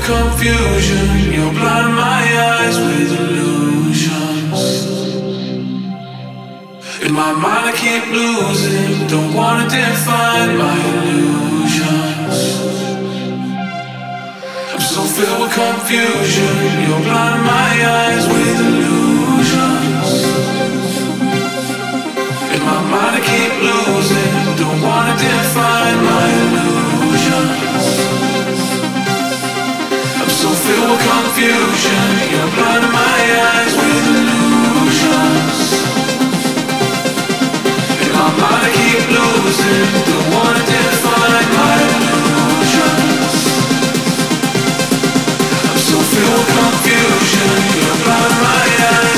Confusion. You blind my eyes with illusions. In my mind, I keep losing. Don't wanna define my illusions. I'm so filled with confusion. You blind my eyes with illusions. In my mind, I keep losing. Don't wanna define my illusions so filled with confusion. You're blinding my eyes with illusions. And I mind keep losing don't wanna define my illusions. I'm so filled with confusion. You're blinding my eyes.